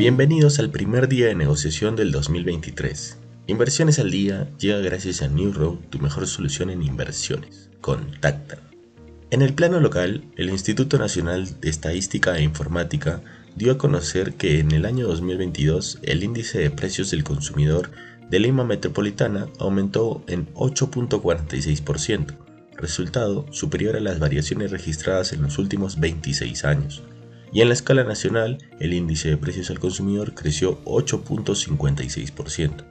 Bienvenidos al primer día de negociación del 2023. Inversiones al día llega gracias a New Road, tu mejor solución en inversiones. Contacta. En el plano local, el Instituto Nacional de Estadística e Informática dio a conocer que en el año 2022 el índice de precios del consumidor de Lima Metropolitana aumentó en 8.46%, resultado superior a las variaciones registradas en los últimos 26 años y en la escala nacional el índice de precios al consumidor creció 8.56%.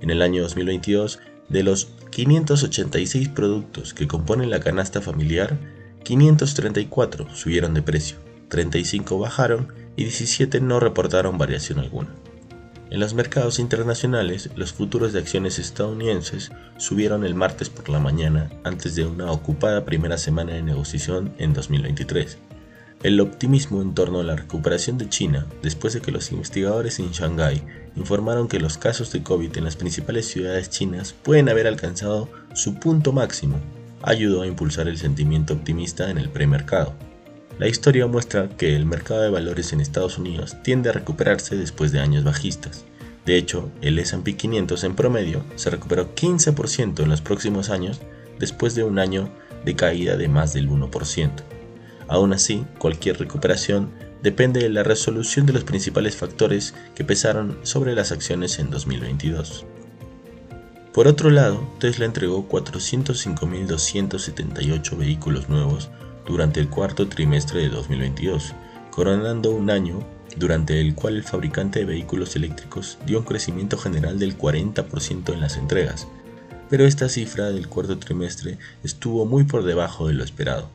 En el año 2022, de los 586 productos que componen la canasta familiar, 534 subieron de precio, 35 bajaron y 17 no reportaron variación alguna. En los mercados internacionales, los futuros de acciones estadounidenses subieron el martes por la mañana antes de una ocupada primera semana de negociación en 2023 el optimismo en torno a la recuperación de China después de que los investigadores en Shanghái informaron que los casos de COVID en las principales ciudades chinas pueden haber alcanzado su punto máximo, ayudó a impulsar el sentimiento optimista en el premercado. La historia muestra que el mercado de valores en Estados Unidos tiende a recuperarse después de años bajistas. De hecho, el S&P 500 en promedio se recuperó 15% en los próximos años después de un año de caída de más del 1%. Aún así, cualquier recuperación depende de la resolución de los principales factores que pesaron sobre las acciones en 2022. Por otro lado, Tesla entregó 405.278 vehículos nuevos durante el cuarto trimestre de 2022, coronando un año durante el cual el fabricante de vehículos eléctricos dio un crecimiento general del 40% en las entregas, pero esta cifra del cuarto trimestre estuvo muy por debajo de lo esperado.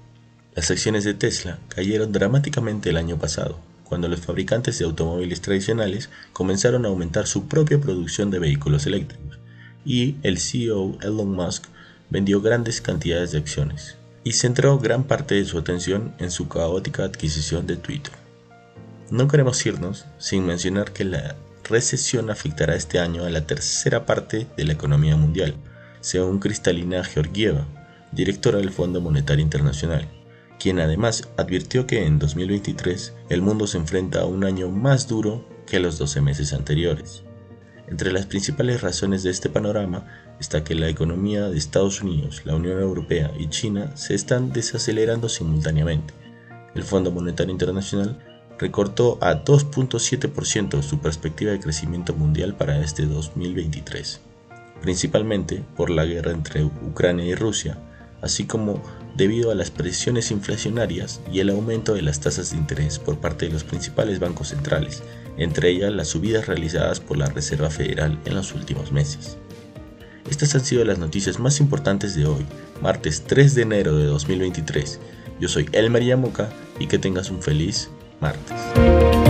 Las acciones de Tesla cayeron dramáticamente el año pasado, cuando los fabricantes de automóviles tradicionales comenzaron a aumentar su propia producción de vehículos eléctricos, y el CEO Elon Musk vendió grandes cantidades de acciones, y centró gran parte de su atención en su caótica adquisición de Twitter. No queremos irnos sin mencionar que la recesión afectará este año a la tercera parte de la economía mundial, según Cristalina Georgieva, directora del Fondo Monetario Internacional quien además advirtió que en 2023 el mundo se enfrenta a un año más duro que los 12 meses anteriores. Entre las principales razones de este panorama está que la economía de Estados Unidos, la Unión Europea y China se están desacelerando simultáneamente. El Fondo Monetario Internacional recortó a 2.7% su perspectiva de crecimiento mundial para este 2023, principalmente por la guerra entre Ucrania y Rusia, así como debido a las presiones inflacionarias y el aumento de las tasas de interés por parte de los principales bancos centrales, entre ellas las subidas realizadas por la Reserva Federal en los últimos meses. Estas han sido las noticias más importantes de hoy, martes 3 de enero de 2023. Yo soy Elmer Yamoca y que tengas un feliz martes.